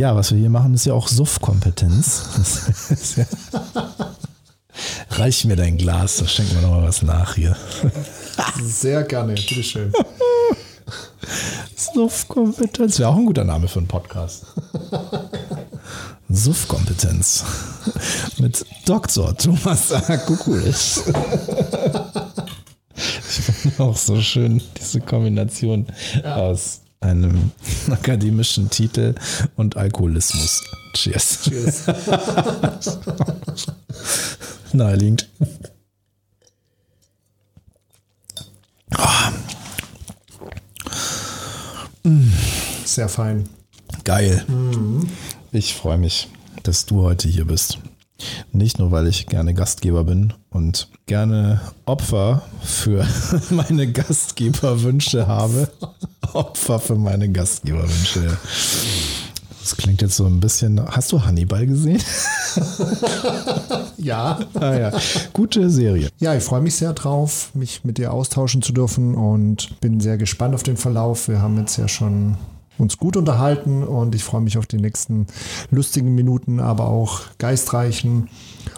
Ja, was wir hier machen, ist ja auch Suff-Kompetenz. ja Reich mir dein Glas, da schenken wir noch mal was nach hier. Sehr gerne, bitteschön. Suff-Kompetenz wäre auch ein guter Name für einen Podcast. Suff-Kompetenz mit Dr. Thomas Kukulis. Ich finde auch so schön diese Kombination ja. aus einem akademischen Titel und Alkoholismus. Cheers. Cheers. Naheliegend. Sehr fein. Geil. Mhm. Ich freue mich, dass du heute hier bist. Nicht nur, weil ich gerne Gastgeber bin und gerne Opfer für meine Gastgeberwünsche habe. Opfer für meine Gastgeberwünsche. Das klingt jetzt so ein bisschen. Hast du Hannibal gesehen? ja. Ah, ja. Gute Serie. Ja, ich freue mich sehr drauf, mich mit dir austauschen zu dürfen und bin sehr gespannt auf den Verlauf. Wir haben jetzt ja schon uns gut unterhalten und ich freue mich auf die nächsten lustigen Minuten, aber auch geistreichen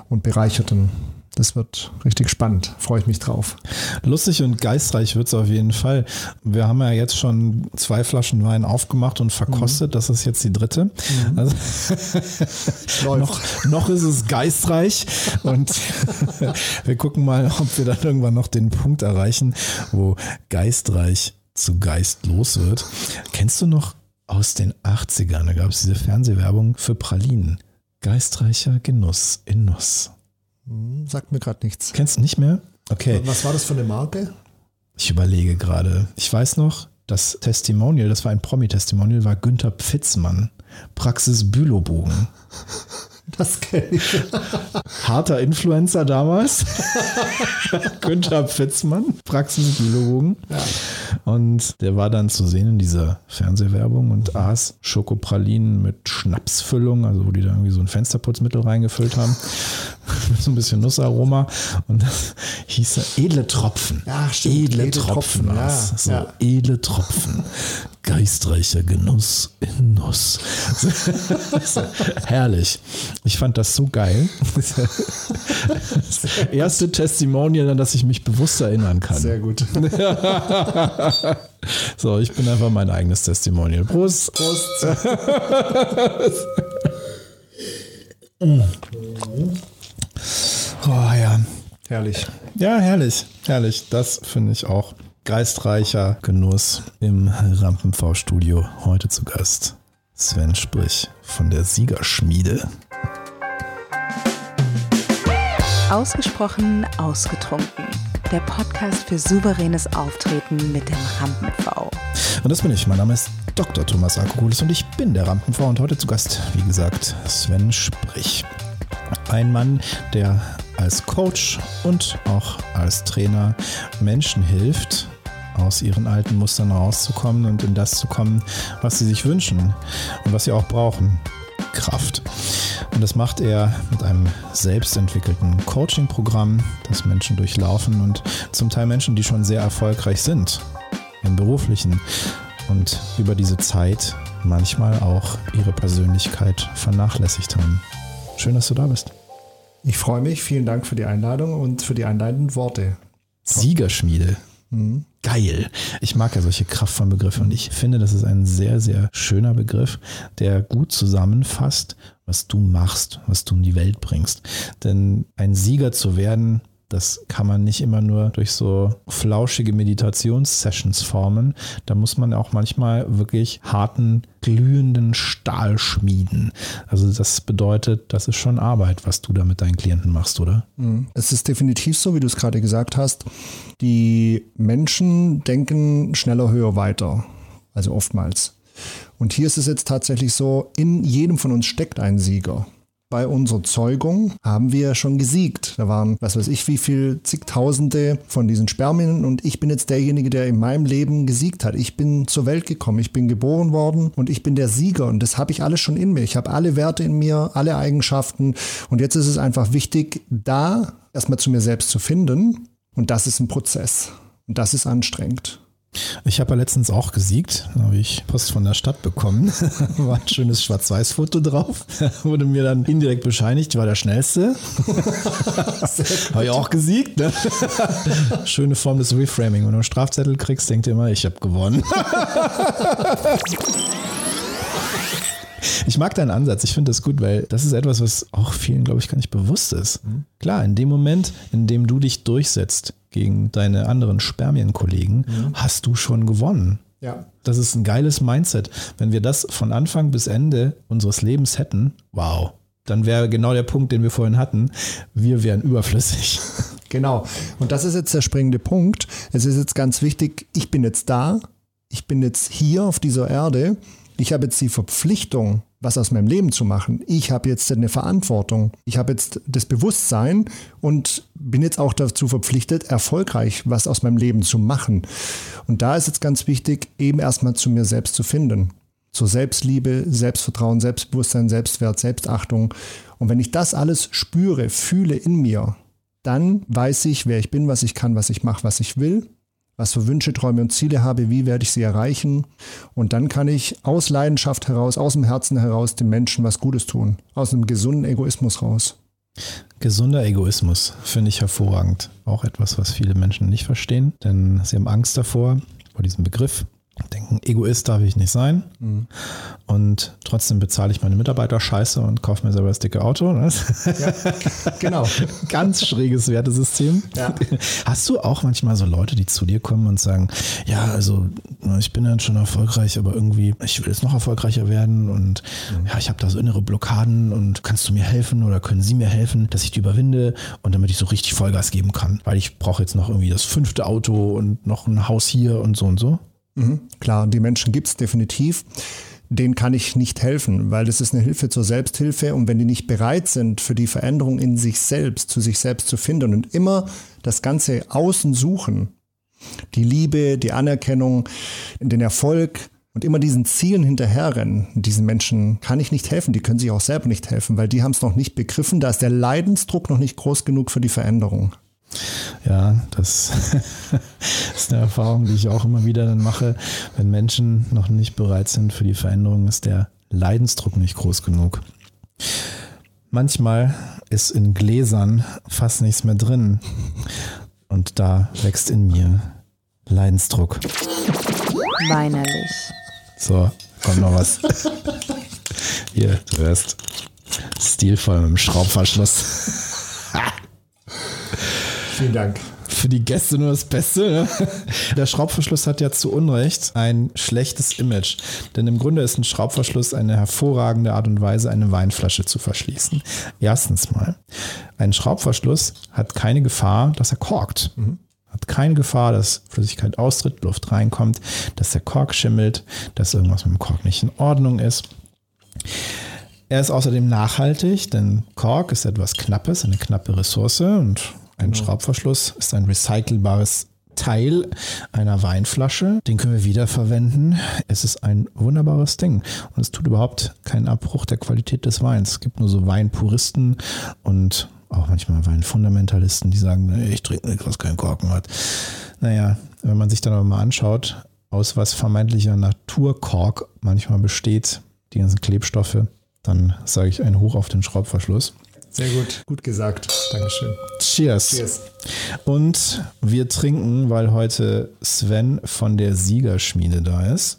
und bereicherten das wird richtig spannend. Freue ich mich drauf. Lustig und geistreich wird es auf jeden Fall. Wir haben ja jetzt schon zwei Flaschen Wein aufgemacht und verkostet. Mhm. Das ist jetzt die dritte. Mhm. Also noch, noch ist es geistreich und wir gucken mal, ob wir dann irgendwann noch den Punkt erreichen, wo geistreich zu geistlos wird. Kennst du noch aus den 80ern? Da gab es diese Fernsehwerbung für Pralinen. Geistreicher Genuss in Nuss. Hm, sagt mir gerade nichts. Kennst du nicht mehr? Okay. Was war das für eine Marke? Ich überlege gerade. Ich weiß noch, das Testimonial, das war ein Promi-Testimonial, war Günther Pfitzmann. Praxis Bülowbogen. Das kenne ich. Harter Influencer damals. Günther Pfitzmann, Praxis Bülowbogen. Ja. Und der war dann zu sehen in dieser Fernsehwerbung und aß Schokopralinen mit Schnapsfüllung, also wo die da irgendwie so ein Fensterputzmittel reingefüllt haben. so ein bisschen Nussaroma. Und das hieß er edle Tropfen. Ja, stimmt. Edle, edle Tropfen. Tropfen ja, so ja. edle Tropfen. Geistreicher Genuss in Nuss. Herrlich. Ich fand das so geil. Das erste Testimonial, an das ich mich bewusst erinnern kann. Sehr gut. So, ich bin einfach mein eigenes Testimonial. Prost. Prost. Oh ja. Herrlich. Ja, herrlich. Herrlich. Das finde ich auch. Geistreicher Genuss im Rampen-V-Studio. Heute zu Gast Sven Sprich von der Siegerschmiede. Ausgesprochen ausgetrunken. Der Podcast für souveränes Auftreten mit dem Rampen-V. Und das bin ich. Mein Name ist Dr. Thomas Alkoholis und ich bin der Rampen-V und heute zu Gast, wie gesagt, Sven Sprich. Ein Mann, der als Coach und auch als Trainer Menschen hilft, aus ihren alten Mustern rauszukommen und in das zu kommen, was sie sich wünschen und was sie auch brauchen. Kraft. Und das macht er mit einem selbstentwickelten Coaching-Programm, das Menschen durchlaufen und zum Teil Menschen, die schon sehr erfolgreich sind im beruflichen und über diese Zeit manchmal auch ihre Persönlichkeit vernachlässigt haben. Schön, dass du da bist. Ich freue mich. Vielen Dank für die Einladung und für die einleitenden Worte. Siegerschmiede. Mhm. Geil. Ich mag ja solche kraftvollen Begriffe und ich finde, das ist ein sehr, sehr schöner Begriff, der gut zusammenfasst, was du machst, was du in die Welt bringst. Denn ein Sieger zu werden, das kann man nicht immer nur durch so flauschige Meditationssessions formen. Da muss man auch manchmal wirklich harten, glühenden Stahl schmieden. Also das bedeutet, das ist schon Arbeit, was du da mit deinen Klienten machst, oder? Mhm. Es ist definitiv so, wie du es gerade gesagt hast. Die Menschen denken schneller, höher, weiter. Also oftmals. Und hier ist es jetzt tatsächlich so, in jedem von uns steckt ein Sieger bei unserer Zeugung haben wir schon gesiegt. Da waren, was weiß ich, wie viel zigtausende von diesen Spermien und ich bin jetzt derjenige, der in meinem Leben gesiegt hat. Ich bin zur Welt gekommen, ich bin geboren worden und ich bin der Sieger und das habe ich alles schon in mir. Ich habe alle Werte in mir, alle Eigenschaften und jetzt ist es einfach wichtig, da erstmal zu mir selbst zu finden und das ist ein Prozess und das ist anstrengend. Ich habe ja letztens auch gesiegt. Da habe ich Post von der Stadt bekommen. war ein schönes Schwarz-Weiß-Foto drauf. Wurde mir dann indirekt bescheinigt, war der schnellste. habe ich auch gesiegt. Ne? Schöne Form des Reframing. Wenn du einen Strafzettel kriegst, denkt ihr immer, ich habe gewonnen. Ich mag deinen Ansatz. Ich finde das gut, weil das ist etwas, was auch vielen, glaube ich, gar nicht bewusst ist. Mhm. Klar, in dem Moment, in dem du dich durchsetzt gegen deine anderen Spermienkollegen, mhm. hast du schon gewonnen. Ja. Das ist ein geiles Mindset. Wenn wir das von Anfang bis Ende unseres Lebens hätten, wow, dann wäre genau der Punkt, den wir vorhin hatten. Wir wären überflüssig. Genau. Und das ist jetzt der springende Punkt. Es ist jetzt ganz wichtig, ich bin jetzt da, ich bin jetzt hier auf dieser Erde ich habe jetzt die Verpflichtung, was aus meinem Leben zu machen. Ich habe jetzt eine Verantwortung. Ich habe jetzt das Bewusstsein und bin jetzt auch dazu verpflichtet, erfolgreich was aus meinem Leben zu machen. Und da ist jetzt ganz wichtig, eben erstmal zu mir selbst zu finden. Zur Selbstliebe, Selbstvertrauen, Selbstbewusstsein, Selbstwert, Selbstachtung. Und wenn ich das alles spüre, fühle in mir, dann weiß ich, wer ich bin, was ich kann, was ich mache, was ich will was für Wünsche, Träume und Ziele habe, wie werde ich sie erreichen. Und dann kann ich aus Leidenschaft heraus, aus dem Herzen heraus dem Menschen was Gutes tun. Aus einem gesunden Egoismus raus. Gesunder Egoismus finde ich hervorragend. Auch etwas, was viele Menschen nicht verstehen, denn sie haben Angst davor, vor diesem Begriff denken, Egoist darf ich nicht sein. Mhm. Und trotzdem bezahle ich meine Mitarbeiter scheiße und kaufe mir selber das dicke Auto. Ne? Ja, genau. Ganz schräges Wertesystem. Ja. Hast du auch manchmal so Leute, die zu dir kommen und sagen, ja, also ich bin dann schon erfolgreich, aber irgendwie, ich will jetzt noch erfolgreicher werden und mhm. ja, ich habe da so innere Blockaden und kannst du mir helfen oder können sie mir helfen, dass ich die überwinde und damit ich so richtig Vollgas geben kann, weil ich brauche jetzt noch irgendwie das fünfte Auto und noch ein Haus hier und so und so? Mhm, klar, die Menschen gibt es definitiv. Denen kann ich nicht helfen, weil das ist eine Hilfe zur Selbsthilfe. Und wenn die nicht bereit sind, für die Veränderung in sich selbst, zu sich selbst zu finden und immer das Ganze außen suchen, die Liebe, die Anerkennung, den Erfolg und immer diesen Zielen hinterherrennen, diesen Menschen kann ich nicht helfen. Die können sich auch selber nicht helfen, weil die haben es noch nicht begriffen. Da ist der Leidensdruck noch nicht groß genug für die Veränderung. Ja, das ist eine Erfahrung, die ich auch immer wieder dann mache. Wenn Menschen noch nicht bereit sind für die Veränderung, ist der Leidensdruck nicht groß genug. Manchmal ist in Gläsern fast nichts mehr drin. Und da wächst in mir Leidensdruck. Weinerlich. So, kommt noch was. Hier, du hörst. Stilvoll mit dem Schraubverschluss. Vielen Dank. Für die Gäste nur das Beste. Ne? Der Schraubverschluss hat ja zu Unrecht ein schlechtes Image. Denn im Grunde ist ein Schraubverschluss eine hervorragende Art und Weise, eine Weinflasche zu verschließen. Erstens mal, ein Schraubverschluss hat keine Gefahr, dass er korkt. Mhm hat keine Gefahr, dass Flüssigkeit austritt, Luft reinkommt, dass der Kork schimmelt, dass irgendwas mit dem Kork nicht in Ordnung ist. Er ist außerdem nachhaltig, denn Kork ist etwas Knappes, eine knappe Ressource und ein genau. Schraubverschluss ist ein recycelbares Teil einer Weinflasche. Den können wir wiederverwenden. Es ist ein wunderbares Ding. Und es tut überhaupt keinen Abbruch der Qualität des Weins. Es gibt nur so Weinpuristen und auch manchmal Weinfundamentalisten, die sagen, ich trinke nichts, was keinen Korken hat. Naja, wenn man sich dann aber mal anschaut, aus was vermeintlicher Naturkork manchmal besteht, die ganzen Klebstoffe, dann sage ich ein Hoch auf den Schraubverschluss. Sehr gut, gut gesagt. Dankeschön. Cheers. Cheers. Und wir trinken, weil heute Sven von der Siegerschmiede da ist.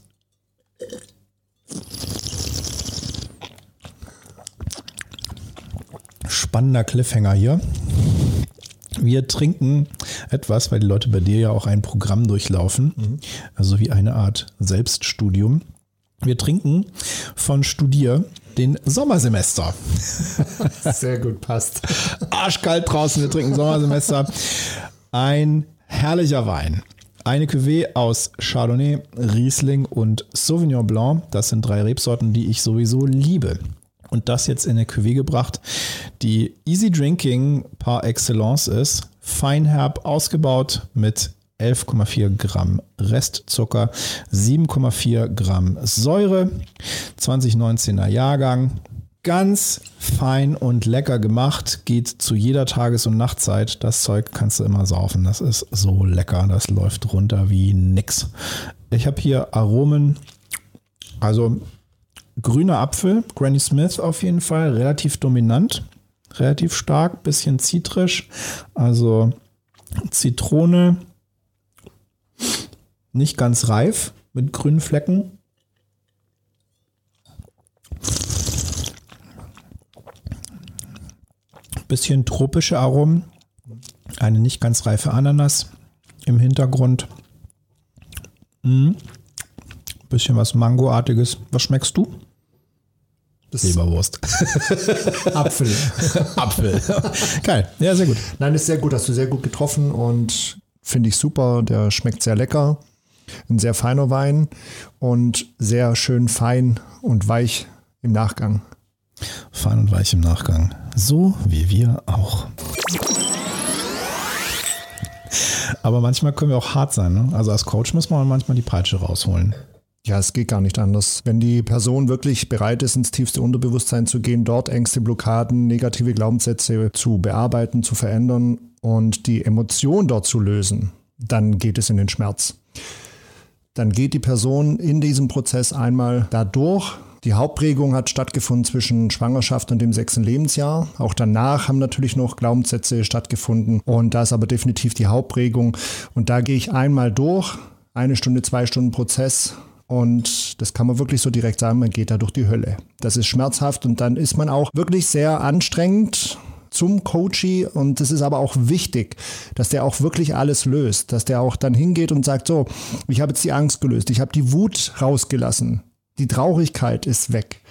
Spannender Cliffhanger hier. Wir trinken etwas, weil die Leute bei dir ja auch ein Programm durchlaufen, mhm. also wie eine Art Selbststudium. Wir trinken von Studier den Sommersemester. Sehr gut, passt. Arschkalt draußen, wir trinken Sommersemester. Ein herrlicher Wein. Eine Cuvée aus Chardonnay, Riesling und Sauvignon Blanc. Das sind drei Rebsorten, die ich sowieso liebe. Und das jetzt in eine Cuvée gebracht, die Easy Drinking par excellence ist. Feinherb ausgebaut mit 11,4 Gramm Restzucker, 7,4 Gramm Säure, 2019er Jahrgang. ganz fein und lecker gemacht, geht zu jeder Tages- und Nachtzeit. Das Zeug kannst du immer saufen. Das ist so lecker. Das läuft runter wie nix. Ich habe hier Aromen, also grüner Apfel, Granny Smith auf jeden Fall, relativ dominant, relativ stark, bisschen zitrisch, also Zitrone, nicht ganz reif mit grünen Flecken. Bisschen tropische Aromen, eine nicht ganz reife Ananas im Hintergrund. Mhm. Bisschen was Mangoartiges. Was schmeckst du? Das Leberwurst. Apfel. Apfel. Geil. Ja, sehr gut. Nein, ist sehr gut, hast du sehr gut getroffen und finde ich super. Der schmeckt sehr lecker. Ein sehr feiner Wein und sehr schön fein und weich im Nachgang. Fein und weich im Nachgang. So wie wir auch. Aber manchmal können wir auch hart sein. Ne? Also als Coach muss man manchmal die Peitsche rausholen. Ja, es geht gar nicht anders. Wenn die Person wirklich bereit ist, ins tiefste Unterbewusstsein zu gehen, dort Ängste, Blockaden, negative Glaubenssätze zu bearbeiten, zu verändern und die Emotion dort zu lösen, dann geht es in den Schmerz. Dann geht die Person in diesem Prozess einmal dadurch. Die Hauptprägung hat stattgefunden zwischen Schwangerschaft und dem sechsten Lebensjahr. Auch danach haben natürlich noch Glaubenssätze stattgefunden. Und da ist aber definitiv die Hauptprägung. Und da gehe ich einmal durch, eine Stunde, zwei Stunden Prozess. Und das kann man wirklich so direkt sagen, man geht da durch die Hölle. Das ist schmerzhaft und dann ist man auch wirklich sehr anstrengend zum Coachie und es ist aber auch wichtig, dass der auch wirklich alles löst, dass der auch dann hingeht und sagt, so, ich habe jetzt die Angst gelöst, ich habe die Wut rausgelassen, die Traurigkeit ist weg.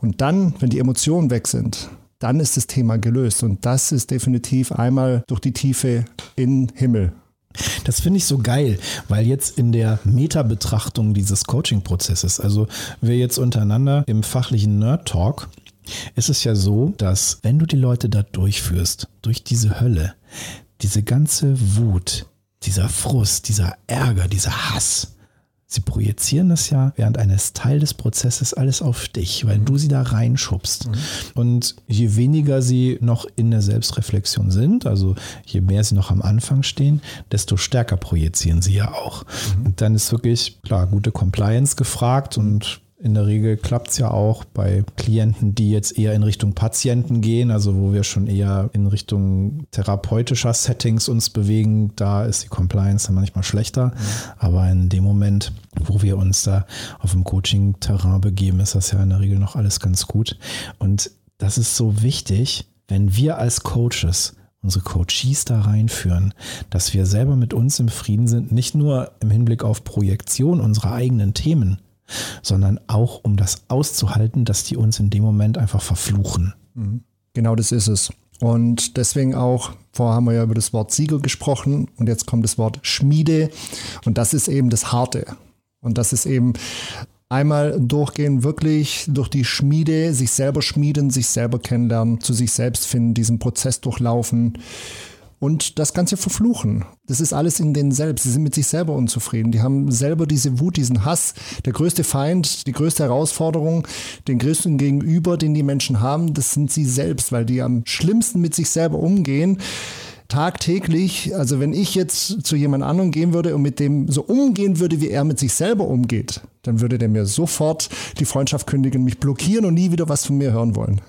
Und dann, wenn die Emotionen weg sind, dann ist das Thema gelöst und das ist definitiv einmal durch die Tiefe in Himmel. Das finde ich so geil, weil jetzt in der Meta-Betrachtung dieses Coaching-Prozesses, also wir jetzt untereinander im fachlichen Nerd-Talk, ist es ja so, dass wenn du die Leute da durchführst, durch diese Hölle, diese ganze Wut, dieser Frust, dieser Ärger, dieser Hass, Sie projizieren das ja während eines Teil des Prozesses alles auf dich, weil du sie da reinschubst. Mhm. Und je weniger sie noch in der Selbstreflexion sind, also je mehr sie noch am Anfang stehen, desto stärker projizieren sie ja auch. Mhm. Und dann ist wirklich, klar, gute Compliance gefragt und in der Regel klappt es ja auch bei Klienten, die jetzt eher in Richtung Patienten gehen, also wo wir schon eher in Richtung therapeutischer Settings uns bewegen. Da ist die Compliance dann manchmal schlechter. Aber in dem Moment, wo wir uns da auf dem Coaching-Terrain begeben, ist das ja in der Regel noch alles ganz gut. Und das ist so wichtig, wenn wir als Coaches unsere Coaches da reinführen, dass wir selber mit uns im Frieden sind, nicht nur im Hinblick auf Projektion unserer eigenen Themen, sondern auch um das auszuhalten, dass die uns in dem Moment einfach verfluchen. Mhm. Genau das ist es. Und deswegen auch, vorher haben wir ja über das Wort Sieger gesprochen und jetzt kommt das Wort Schmiede und das ist eben das Harte. Und das ist eben einmal durchgehen, wirklich durch die Schmiede, sich selber schmieden, sich selber kennenlernen, zu sich selbst finden, diesen Prozess durchlaufen und das Ganze verfluchen. Das ist alles in denen selbst. Sie sind mit sich selber unzufrieden. Die haben selber diese Wut, diesen Hass. Der größte Feind, die größte Herausforderung, den größten Gegenüber, den die Menschen haben, das sind sie selbst, weil die am schlimmsten mit sich selber umgehen tagtäglich, also wenn ich jetzt zu jemand anderem gehen würde und mit dem so umgehen würde, wie er mit sich selber umgeht, dann würde der mir sofort die Freundschaft kündigen, mich blockieren und nie wieder was von mir hören wollen.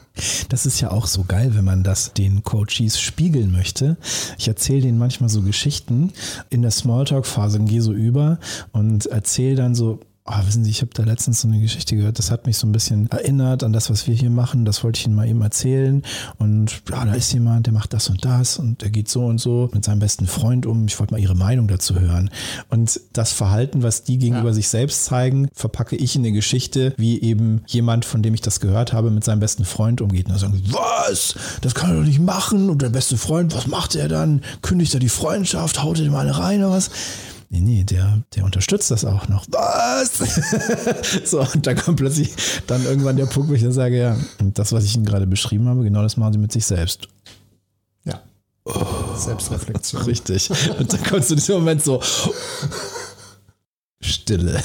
Das ist ja auch so geil, wenn man das den Coaches spiegeln möchte. Ich erzähle denen manchmal so Geschichten in der Smalltalk-Phase und gehe so über und erzähle dann so, Oh, wissen Sie, ich habe da letztens so eine Geschichte gehört, das hat mich so ein bisschen erinnert an das, was wir hier machen. Das wollte ich Ihnen mal eben erzählen. Und ja, da ist jemand, der macht das und das und der geht so und so mit seinem besten Freund um. Ich wollte mal Ihre Meinung dazu hören. Und das Verhalten, was die gegenüber ja. sich selbst zeigen, verpacke ich in eine Geschichte, wie eben jemand, von dem ich das gehört habe, mit seinem besten Freund umgeht. Und dann sagen, was? Das kann er doch nicht machen. Und der beste Freund, was macht er dann? Kündigt er die Freundschaft? Haut er dem eine rein oder was? Nee, nee, der, der unterstützt das auch noch. Was? so, und da kommt plötzlich dann irgendwann der Punkt, wo ich dann sage, ja, das, was ich Ihnen gerade beschrieben habe, genau das machen Sie mit sich selbst. Ja. Oh, Selbstreflexion. Richtig. Und dann kommst du in diesem Moment so, Stille.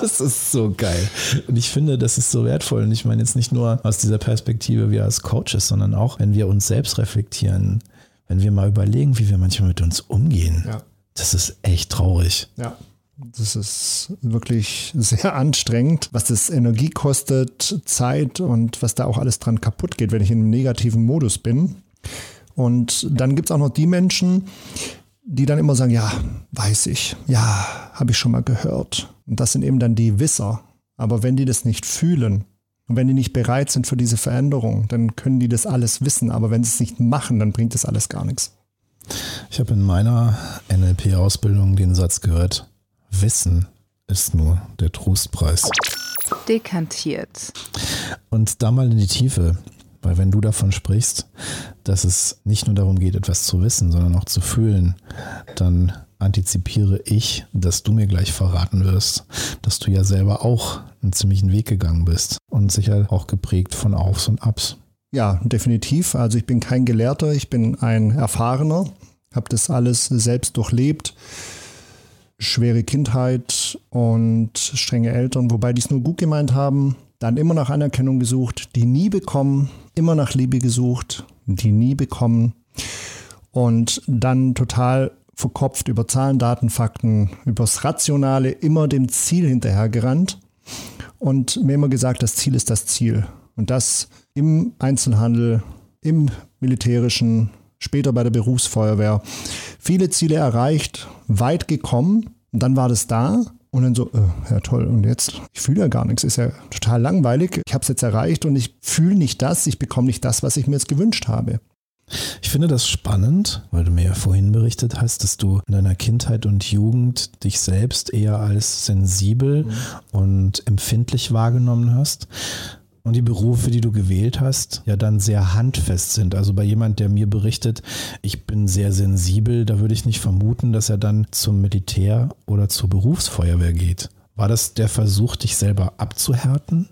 das ist so geil. Und ich finde, das ist so wertvoll. Und ich meine jetzt nicht nur aus dieser Perspektive, wir als Coaches, sondern auch, wenn wir uns selbst reflektieren, wenn wir mal überlegen, wie wir manchmal mit uns umgehen. Ja. Das ist echt traurig. Ja. Das ist wirklich sehr anstrengend, was das Energie kostet, Zeit und was da auch alles dran kaputt geht, wenn ich in einem negativen Modus bin. Und dann gibt es auch noch die Menschen, die dann immer sagen, ja, weiß ich, ja, habe ich schon mal gehört. Und das sind eben dann die Wisser. Aber wenn die das nicht fühlen und wenn die nicht bereit sind für diese Veränderung, dann können die das alles wissen. Aber wenn sie es nicht machen, dann bringt das alles gar nichts. Ich habe in meiner NLP-Ausbildung den Satz gehört, Wissen ist nur der Trostpreis. Dekantiert. Und da mal in die Tiefe, weil wenn du davon sprichst, dass es nicht nur darum geht, etwas zu wissen, sondern auch zu fühlen, dann antizipiere ich, dass du mir gleich verraten wirst, dass du ja selber auch einen ziemlichen Weg gegangen bist und sicher auch geprägt von Aufs und Abs. Ja, definitiv. Also ich bin kein Gelehrter, ich bin ein Erfahrener, habe das alles selbst durchlebt schwere Kindheit und strenge Eltern, wobei die es nur gut gemeint haben, dann immer nach Anerkennung gesucht, die nie bekommen, immer nach Liebe gesucht, die nie bekommen und dann total verkopft über Zahlen, Daten, Fakten, übers Rationale, immer dem Ziel hinterhergerannt und mir immer gesagt, das Ziel ist das Ziel. Und das im Einzelhandel, im militärischen, später bei der Berufsfeuerwehr. Viele Ziele erreicht, weit gekommen und dann war das da und dann so, äh, ja toll, und jetzt? Ich fühle ja gar nichts, ist ja total langweilig. Ich habe es jetzt erreicht und ich fühle nicht das, ich bekomme nicht das, was ich mir jetzt gewünscht habe. Ich finde das spannend, weil du mir ja vorhin berichtet hast, dass du in deiner Kindheit und Jugend dich selbst eher als sensibel mhm. und empfindlich wahrgenommen hast und die Berufe, die du gewählt hast, ja dann sehr handfest sind. Also bei jemand, der mir berichtet, ich bin sehr sensibel, da würde ich nicht vermuten, dass er dann zum Militär oder zur Berufsfeuerwehr geht. War das der Versuch, dich selber abzuhärten?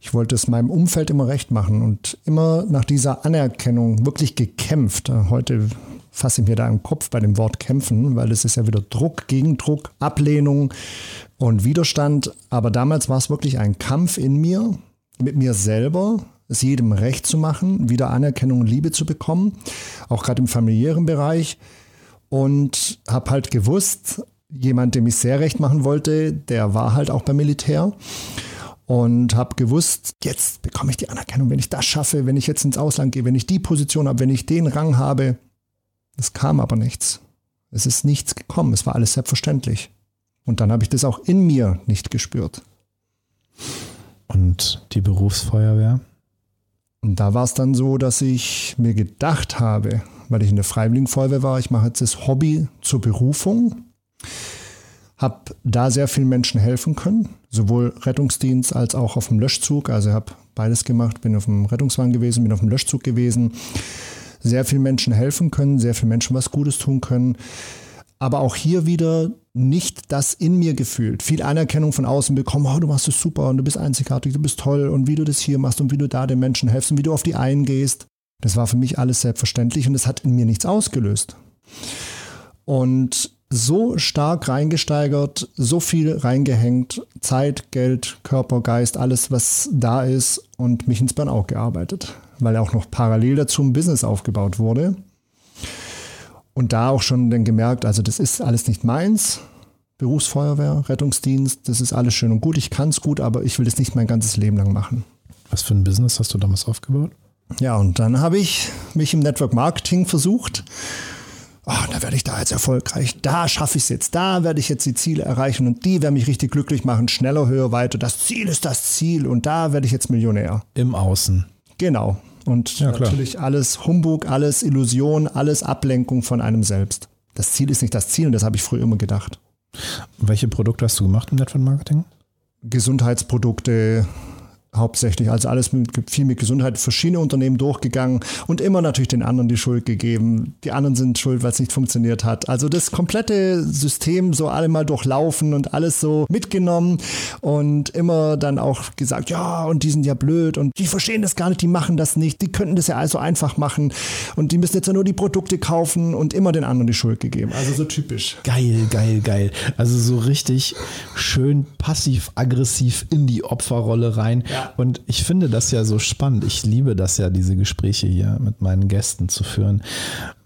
Ich wollte es meinem Umfeld immer recht machen und immer nach dieser Anerkennung wirklich gekämpft. Heute fasse ich mir da im Kopf bei dem Wort kämpfen, weil es ist ja wieder Druck, Gegendruck, Ablehnung und Widerstand. Aber damals war es wirklich ein Kampf in mir, mit mir selber, es jedem recht zu machen, wieder Anerkennung und Liebe zu bekommen, auch gerade im familiären Bereich. Und habe halt gewusst, jemand, dem ich sehr recht machen wollte, der war halt auch beim Militär. Und habe gewusst, jetzt bekomme ich die Anerkennung, wenn ich das schaffe, wenn ich jetzt ins Ausland gehe, wenn ich die Position habe, wenn ich den Rang habe. Es kam aber nichts. Es ist nichts gekommen. Es war alles selbstverständlich. Und dann habe ich das auch in mir nicht gespürt. Und die Berufsfeuerwehr? Und da war es dann so, dass ich mir gedacht habe, weil ich in der Freiwilligenfeuerwehr war, ich mache jetzt das Hobby zur Berufung, habe da sehr vielen Menschen helfen können, sowohl Rettungsdienst als auch auf dem Löschzug. Also habe beides gemacht, bin auf dem Rettungswagen gewesen, bin auf dem Löschzug gewesen, sehr vielen Menschen helfen können, sehr vielen Menschen was Gutes tun können. Aber auch hier wieder nicht das in mir gefühlt. Viel Anerkennung von außen bekommen, oh, du machst es super und du bist einzigartig, du bist toll und wie du das hier machst und wie du da den Menschen helfst und wie du auf die eingehst. Das war für mich alles selbstverständlich und es hat in mir nichts ausgelöst. Und so stark reingesteigert, so viel reingehängt, Zeit, Geld, Körper, Geist, alles, was da ist und mich ins Burnout gearbeitet, weil auch noch parallel dazu ein Business aufgebaut wurde und da auch schon dann gemerkt, also das ist alles nicht meins. Berufsfeuerwehr, Rettungsdienst, das ist alles schön und gut. Ich kann es gut, aber ich will das nicht mein ganzes Leben lang machen. Was für ein Business hast du damals aufgebaut? Ja, und dann habe ich mich im Network Marketing versucht. Oh, da werde ich da jetzt erfolgreich. Da schaffe ich es jetzt. Da werde ich jetzt die Ziele erreichen und die werden mich richtig glücklich machen. Schneller, höher, weiter. Das Ziel ist das Ziel und da werde ich jetzt Millionär. Im Außen. Genau. Und ja, natürlich alles Humbug, alles Illusion, alles Ablenkung von einem selbst. Das Ziel ist nicht das Ziel und das habe ich früher immer gedacht. Welche Produkte hast du gemacht im Network Marketing? Gesundheitsprodukte, hauptsächlich. Also alles mit, viel mit Gesundheit, verschiedene Unternehmen durchgegangen und immer natürlich den anderen die Schuld gegeben. Die anderen sind schuld, weil es nicht funktioniert hat. Also das komplette System so alle mal durchlaufen und alles so mitgenommen und immer dann auch gesagt, ja, und die sind ja blöd und die verstehen das gar nicht, die machen das nicht, die könnten das ja also einfach machen und die müssen jetzt ja nur die Produkte kaufen und immer den anderen die Schuld gegeben. Also so typisch. Geil, geil, geil. Also so richtig schön passiv-aggressiv in die Opferrolle rein. Ja. Und ich finde das ja so spannend. Ich liebe das ja, diese Gespräche hier mit meinen Gästen zu führen,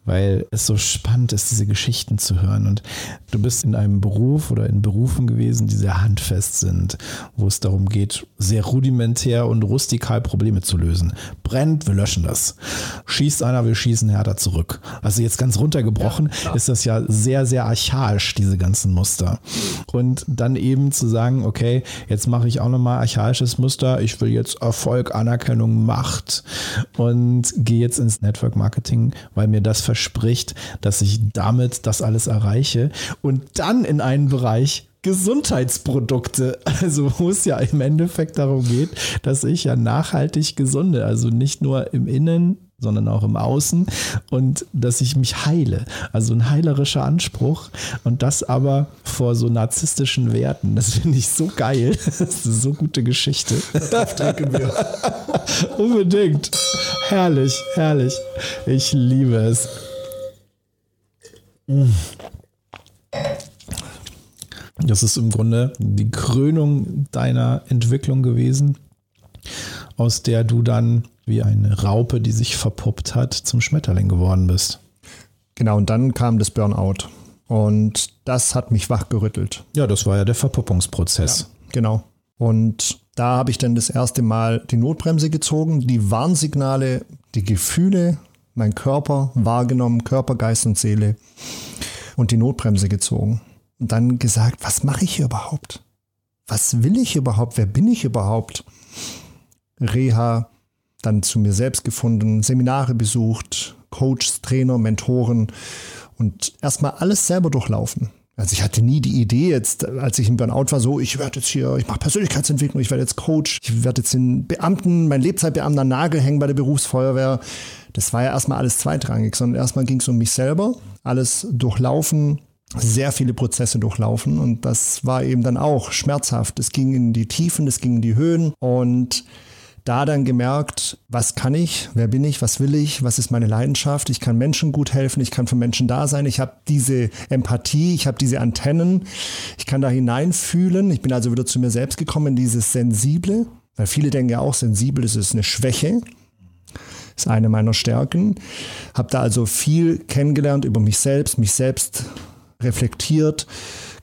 weil es so spannend ist, diese Geschichten zu hören. Und du bist in einem Beruf oder in Berufen gewesen, die sehr handfest sind, wo es darum geht, sehr rudimentär und rustikal Probleme zu lösen. Brennt, wir löschen das. Schießt einer, wir schießen härter zurück. Also jetzt ganz runtergebrochen ja, ist das ja sehr, sehr archaisch, diese ganzen Muster. Und dann eben zu sagen, okay, jetzt mache ich auch nochmal archaisches Muster. Ich will jetzt Erfolg, Anerkennung, Macht und gehe jetzt ins Network Marketing, weil mir das verspricht, dass ich damit das alles erreiche. Und dann in einen Bereich Gesundheitsprodukte, also wo es ja im Endeffekt darum geht, dass ich ja nachhaltig gesunde, also nicht nur im Innen, sondern auch im Außen und dass ich mich heile. Also ein heilerischer Anspruch und das aber vor so narzisstischen Werten. Das finde ich so geil. Das ist eine so gute Geschichte. wir. Unbedingt. Herrlich, herrlich. Ich liebe es. Das ist im Grunde die Krönung deiner Entwicklung gewesen, aus der du dann wie eine Raupe, die sich verpuppt hat, zum Schmetterling geworden bist. Genau, und dann kam das Burnout. Und das hat mich wachgerüttelt. Ja, das war ja der Verpuppungsprozess. Ja, genau. Und da habe ich dann das erste Mal die Notbremse gezogen, die Warnsignale, die Gefühle, mein Körper wahrgenommen, Körper, Geist und Seele und die Notbremse gezogen. Und dann gesagt, was mache ich hier überhaupt? Was will ich überhaupt? Wer bin ich überhaupt? Reha, dann zu mir selbst gefunden, Seminare besucht, Coaches, Trainer, Mentoren und erstmal alles selber durchlaufen. Also ich hatte nie die Idee jetzt, als ich im Burnout war, so, ich werde jetzt hier, ich mache Persönlichkeitsentwicklung, ich werde jetzt Coach, ich werde jetzt den Beamten, mein Lebzeitbeamter Nagel hängen bei der Berufsfeuerwehr. Das war ja erstmal alles zweitrangig, sondern erstmal ging es um mich selber, alles durchlaufen, sehr viele Prozesse durchlaufen und das war eben dann auch schmerzhaft. Es ging in die Tiefen, es ging in die Höhen und da dann gemerkt, was kann ich, wer bin ich, was will ich, was ist meine Leidenschaft. Ich kann Menschen gut helfen, ich kann für Menschen da sein, ich habe diese Empathie, ich habe diese Antennen, ich kann da hineinfühlen. Ich bin also wieder zu mir selbst gekommen, dieses Sensible, weil viele denken ja auch, sensibel ist eine Schwäche ist eine meiner Stärken. Habe da also viel kennengelernt über mich selbst, mich selbst reflektiert,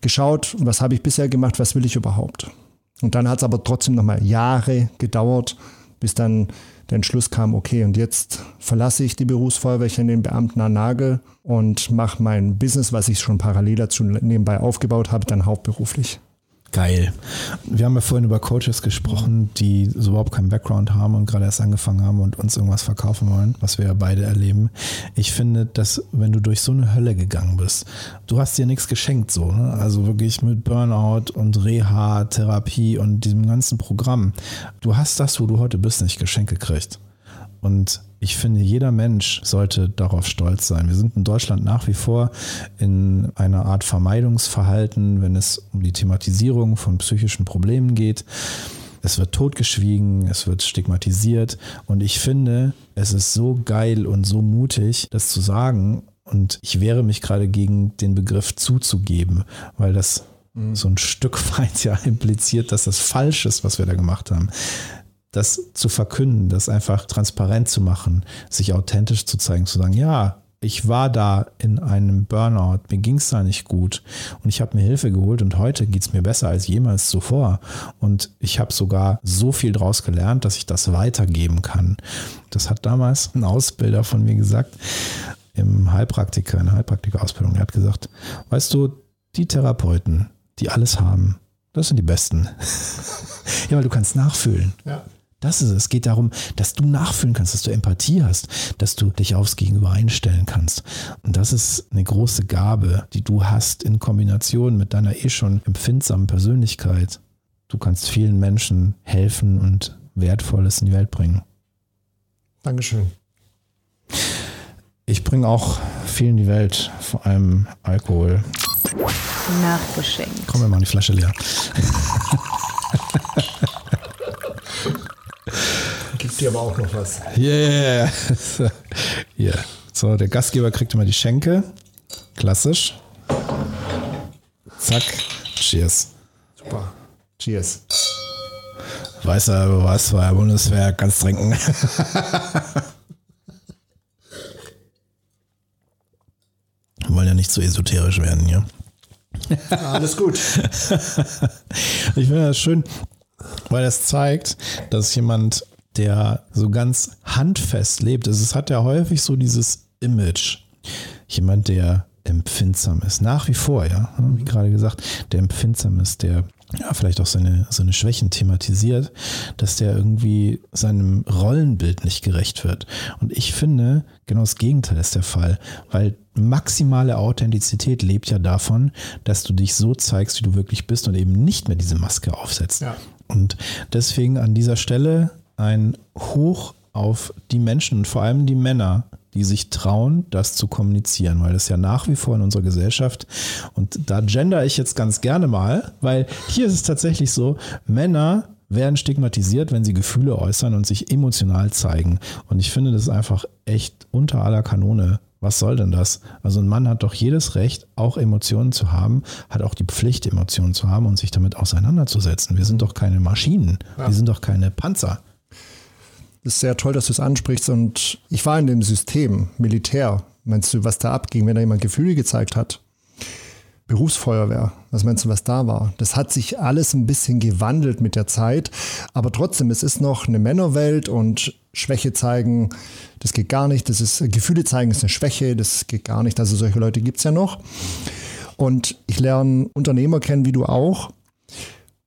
geschaut, was habe ich bisher gemacht, was will ich überhaupt. Und dann hat es aber trotzdem nochmal Jahre gedauert, bis dann der Entschluss kam, okay, und jetzt verlasse ich die Berufsfeuerwehr, ich den Beamten an Nagel und mache mein Business, was ich schon parallel dazu nebenbei aufgebaut habe, dann hauptberuflich. Geil. Wir haben ja vorhin über Coaches gesprochen, die so überhaupt keinen Background haben und gerade erst angefangen haben und uns irgendwas verkaufen wollen, was wir ja beide erleben. Ich finde, dass wenn du durch so eine Hölle gegangen bist, du hast dir nichts geschenkt so, ne? also wirklich mit Burnout und Reha, Therapie und diesem ganzen Programm. Du hast das, wo du heute bist, nicht geschenkt gekriegt. Und ich finde, jeder Mensch sollte darauf stolz sein. Wir sind in Deutschland nach wie vor in einer Art Vermeidungsverhalten, wenn es um die Thematisierung von psychischen Problemen geht. Es wird totgeschwiegen, es wird stigmatisiert und ich finde, es ist so geil und so mutig, das zu sagen und ich wehre mich gerade gegen den Begriff zuzugeben, weil das mhm. so ein Stück weit ja impliziert, dass das falsch ist, was wir da gemacht haben das zu verkünden, das einfach transparent zu machen, sich authentisch zu zeigen, zu sagen, ja, ich war da in einem Burnout, mir ging es da nicht gut und ich habe mir Hilfe geholt und heute geht es mir besser als jemals zuvor. Und ich habe sogar so viel daraus gelernt, dass ich das weitergeben kann. Das hat damals ein Ausbilder von mir gesagt, im Heilpraktiker, in der Heilpraktiker-Ausbildung, der hat gesagt, weißt du, die Therapeuten, die alles haben, das sind die Besten. ja, weil du kannst nachfühlen. Ja. Das ist es. Es geht darum, dass du nachfühlen kannst, dass du Empathie hast, dass du dich aufs Gegenüber einstellen kannst. Und das ist eine große Gabe, die du hast in Kombination mit deiner eh schon empfindsamen Persönlichkeit. Du kannst vielen Menschen helfen und Wertvolles in die Welt bringen. Dankeschön. Ich bringe auch viel in die Welt, vor allem Alkohol. Nachgeschenkt. Komm mir mal die Flasche leer. Gibt dir aber auch noch was. Yeah. Hier. So, der Gastgeber kriegt immer die Schenke. Klassisch. Zack. Cheers. Super. Cheers. Weißer was war Bundeswehr, ganz trinken. Wir wollen ja nicht so esoterisch werden hier. Ja, alles gut. Ich finde das schön, weil das zeigt, dass jemand, der so ganz handfest lebt, also es hat ja häufig so dieses Image. Jemand, der empfindsam ist, nach wie vor, ja, wie gerade gesagt, der empfindsam ist, der ja, vielleicht auch seine, seine Schwächen thematisiert, dass der irgendwie seinem Rollenbild nicht gerecht wird. Und ich finde, genau das Gegenteil ist der Fall, weil maximale Authentizität lebt ja davon, dass du dich so zeigst, wie du wirklich bist und eben nicht mehr diese Maske aufsetzt. Ja. Und deswegen an dieser Stelle ein Hoch auf die Menschen und vor allem die Männer, die sich trauen, das zu kommunizieren, weil das ja nach wie vor in unserer Gesellschaft und da gender ich jetzt ganz gerne mal, weil hier ist es tatsächlich so, Männer werden stigmatisiert, wenn sie Gefühle äußern und sich emotional zeigen. Und ich finde das einfach echt unter aller Kanone. Was soll denn das? Also ein Mann hat doch jedes Recht, auch Emotionen zu haben, hat auch die Pflicht, Emotionen zu haben und sich damit auseinanderzusetzen. Wir sind doch keine Maschinen, wir sind doch keine Panzer. Ist sehr toll, dass du es ansprichst. Und ich war in dem System, Militär. Meinst du, was da abging, wenn da jemand Gefühle gezeigt hat? Berufsfeuerwehr, was meinst du, was da war? Das hat sich alles ein bisschen gewandelt mit der Zeit, aber trotzdem, es ist noch eine Männerwelt und Schwäche zeigen, das geht gar nicht. Das ist Gefühle zeigen ist eine Schwäche, das geht gar nicht. Also solche Leute gibt es ja noch. Und ich lerne Unternehmer kennen, wie du auch,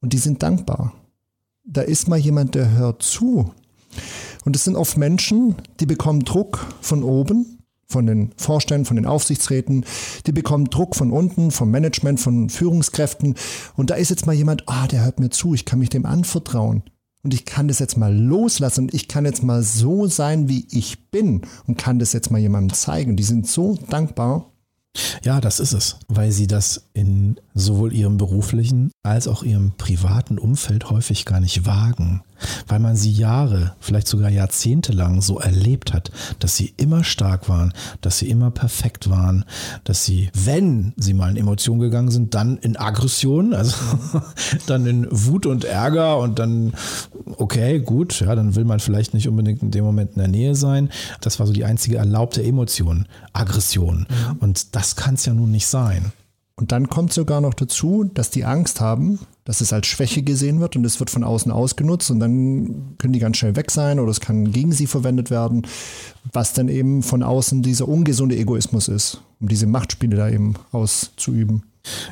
und die sind dankbar. Da ist mal jemand, der hört zu. Und es sind oft Menschen, die bekommen Druck von oben, von den Vorständen, von den Aufsichtsräten, die bekommen Druck von unten, vom Management, von Führungskräften. Und da ist jetzt mal jemand, ah, der hört mir zu, ich kann mich dem anvertrauen. Und ich kann das jetzt mal loslassen und ich kann jetzt mal so sein, wie ich bin und kann das jetzt mal jemandem zeigen. Die sind so dankbar. Ja, das ist es, weil sie das in sowohl ihrem beruflichen als auch ihrem privaten Umfeld häufig gar nicht wagen, weil man sie Jahre, vielleicht sogar Jahrzehnte lang so erlebt hat, dass sie immer stark waren, dass sie immer perfekt waren, dass sie, wenn sie mal in Emotionen gegangen sind, dann in Aggression, also dann in Wut und Ärger und dann, okay, gut, ja, dann will man vielleicht nicht unbedingt in dem Moment in der Nähe sein. Das war so die einzige erlaubte Emotion, Aggression. Und das kann es ja nun nicht sein. Und dann kommt sogar noch dazu, dass die Angst haben, dass es als Schwäche gesehen wird und es wird von außen ausgenutzt und dann können die ganz schnell weg sein oder es kann gegen sie verwendet werden, was dann eben von außen dieser ungesunde Egoismus ist, um diese Machtspiele da eben auszuüben.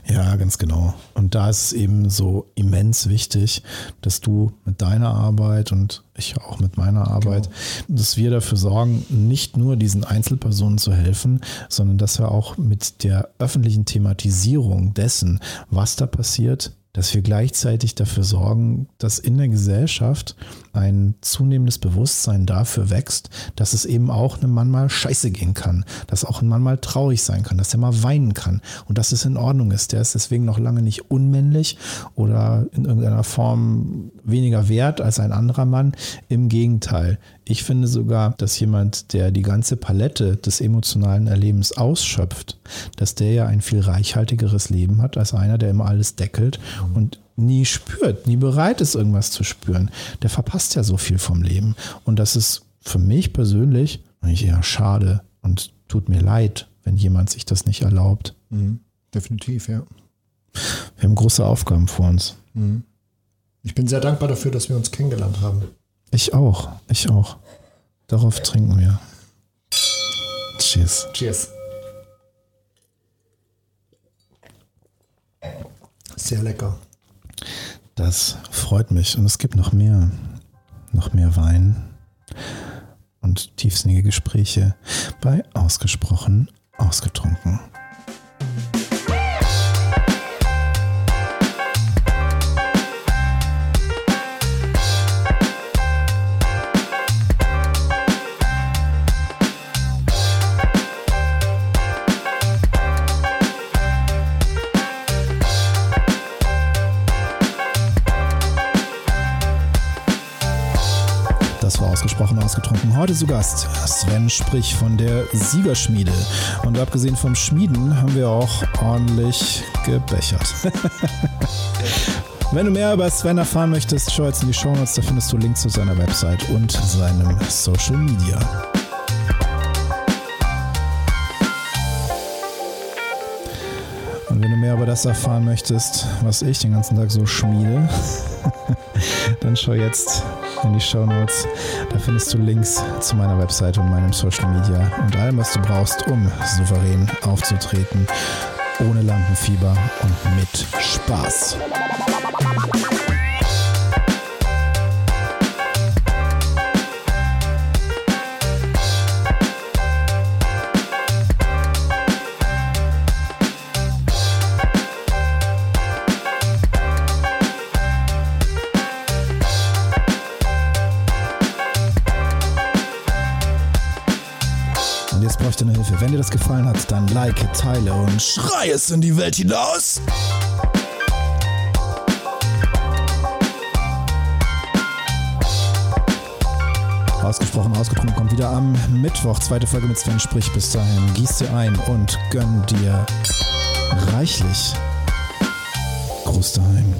Ja, ganz genau. Und da ist es eben so immens wichtig, dass du mit deiner Arbeit und ich auch mit meiner Arbeit, dass wir dafür sorgen, nicht nur diesen Einzelpersonen zu helfen, sondern dass wir auch mit der öffentlichen Thematisierung dessen, was da passiert, dass wir gleichzeitig dafür sorgen, dass in der Gesellschaft ein zunehmendes Bewusstsein dafür wächst, dass es eben auch einem Mann mal scheiße gehen kann, dass auch ein Mann mal traurig sein kann, dass er mal weinen kann und dass es in Ordnung ist. Der ist deswegen noch lange nicht unmännlich oder in irgendeiner Form weniger wert als ein anderer Mann. Im Gegenteil. Ich finde sogar, dass jemand, der die ganze Palette des emotionalen Erlebens ausschöpft, dass der ja ein viel reichhaltigeres Leben hat als einer, der immer alles deckelt und nie spürt, nie bereit ist, irgendwas zu spüren. Der verpasst ja so viel vom Leben. Und das ist für mich persönlich eigentlich eher schade und tut mir leid, wenn jemand sich das nicht erlaubt. Definitiv, ja. Wir haben große Aufgaben vor uns. Ich bin sehr dankbar dafür, dass wir uns kennengelernt haben. Ich auch, ich auch. Darauf trinken wir. Cheers. Cheers. Sehr lecker. Das freut mich. Und es gibt noch mehr. Noch mehr Wein und tiefsinnige Gespräche bei Ausgesprochen Ausgetrunken. Ausgesprochen ausgetrunken. Heute zu Gast Sven Sprich von der Siegerschmiede. Und abgesehen vom Schmieden haben wir auch ordentlich gebechert. Wenn du mehr über Sven erfahren möchtest, schau jetzt in die Show Notes, da findest du Links zu seiner Website und seinem Social Media. Und wenn du mehr über das erfahren möchtest, was ich den ganzen Tag so schmiede, dann schau jetzt in die Show Notes. Da findest du Links zu meiner Website und meinem Social Media und allem, was du brauchst, um souverän aufzutreten, ohne Lampenfieber und mit Spaß. Dir das gefallen hat, dann like, teile und schrei es in die Welt hinaus. Ausgesprochen, ausgetrunken kommt wieder am Mittwoch. Zweite Folge mit Sven Sprich. Bis dahin, gieß dir ein und gönn dir reichlich. Gruß daheim.